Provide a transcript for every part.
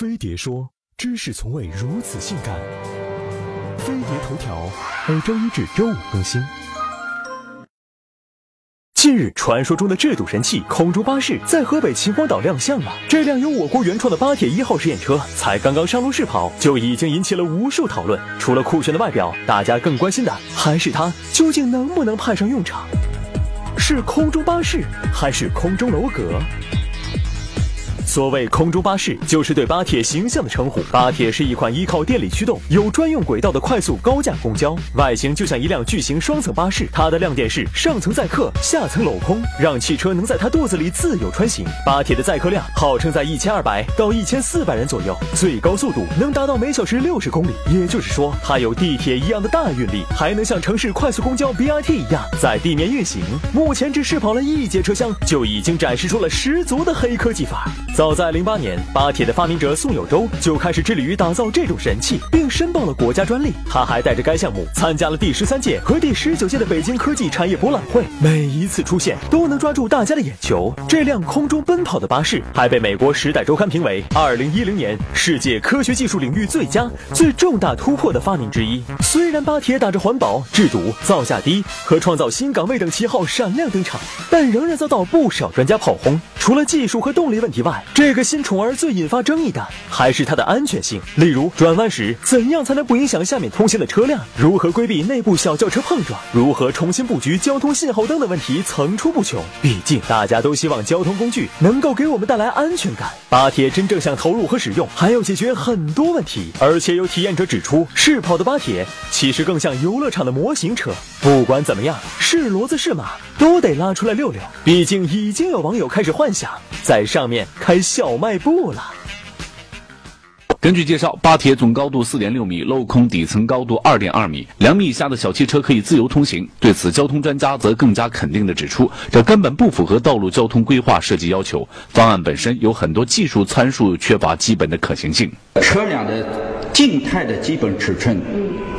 飞碟说：“知识从未如此性感。”飞碟头条每周一至周五更新。近日，传说中的制堵神器空中巴士在河北秦皇岛亮相了。这辆由我国原创的巴铁一号试验车才刚刚上路试跑，就已经引起了无数讨论。除了酷炫的外表，大家更关心的还是它究竟能不能派上用场？是空中巴士还是空中楼阁？所谓空中巴士，就是对巴铁形象的称呼。巴铁是一款依靠电力驱动、有专用轨道的快速高架公交，外形就像一辆巨型双层巴士。它的亮点是上层载客，下层镂空，让汽车能在它肚子里自由穿行。巴铁的载客量号称在一千二百到一千四百人左右，最高速度能达到每小时六十公里，也就是说，它有地铁一样的大运力，还能像城市快速公交 BRT 一样在地面运行。目前只试跑了一节车厢，就已经展示出了十足的黑科技范儿。早在零八年，巴铁的发明者宋有周就开始致力于打造这种神器，并申报了国家专利。他还带着该项目参加了第十三届和第十九届的北京科技产业博览会，每一次出现都能抓住大家的眼球。这辆空中奔跑的巴士还被美国《时代周刊》评为二零一零年世界科学技术领域最佳、最重大突破的发明之一。虽然巴铁打着环保、制堵、造价低和创造新岗位等旗号闪亮登场，但仍然遭到不少专家炮轰。除了技术和动力问题外，这个新宠儿最引发争议的还是它的安全性。例如，转弯时怎样才能不影响下面通行的车辆？如何规避内部小轿车碰撞？如何重新布局交通信号灯的问题层出不穷。毕竟，大家都希望交通工具能够给我们带来安全感。巴铁真正想投入和使用，还要解决很多问题。而且有体验者指出，试跑的巴铁其实更像游乐场的模型车。不管怎么样，是骡子是马，都得拉出来遛遛。毕竟，已经有网友开始幻想在上面开小卖部了。根据介绍，巴铁总高度四点六米，镂空底层高度二点二米，两米以下的小汽车可以自由通行。对此，交通专家则更加肯定地指出，这根本不符合道路交通规划设计要求。方案本身有很多技术参数缺乏基本的可行性。车辆的静态的基本尺寸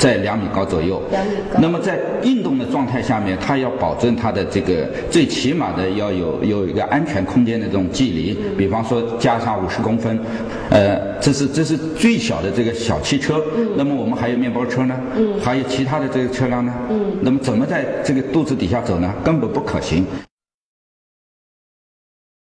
在两米高左右，两米高那么在运动的状态下面，它要保证它的这个最起码的要有有一个安全空间的这种距离，比方说加上五十公分，呃，这是这是最小的这个小汽车。那么我们还有面包车呢，还有其他的这个车辆呢。那么怎么在这个肚子底下走呢？根本不可行。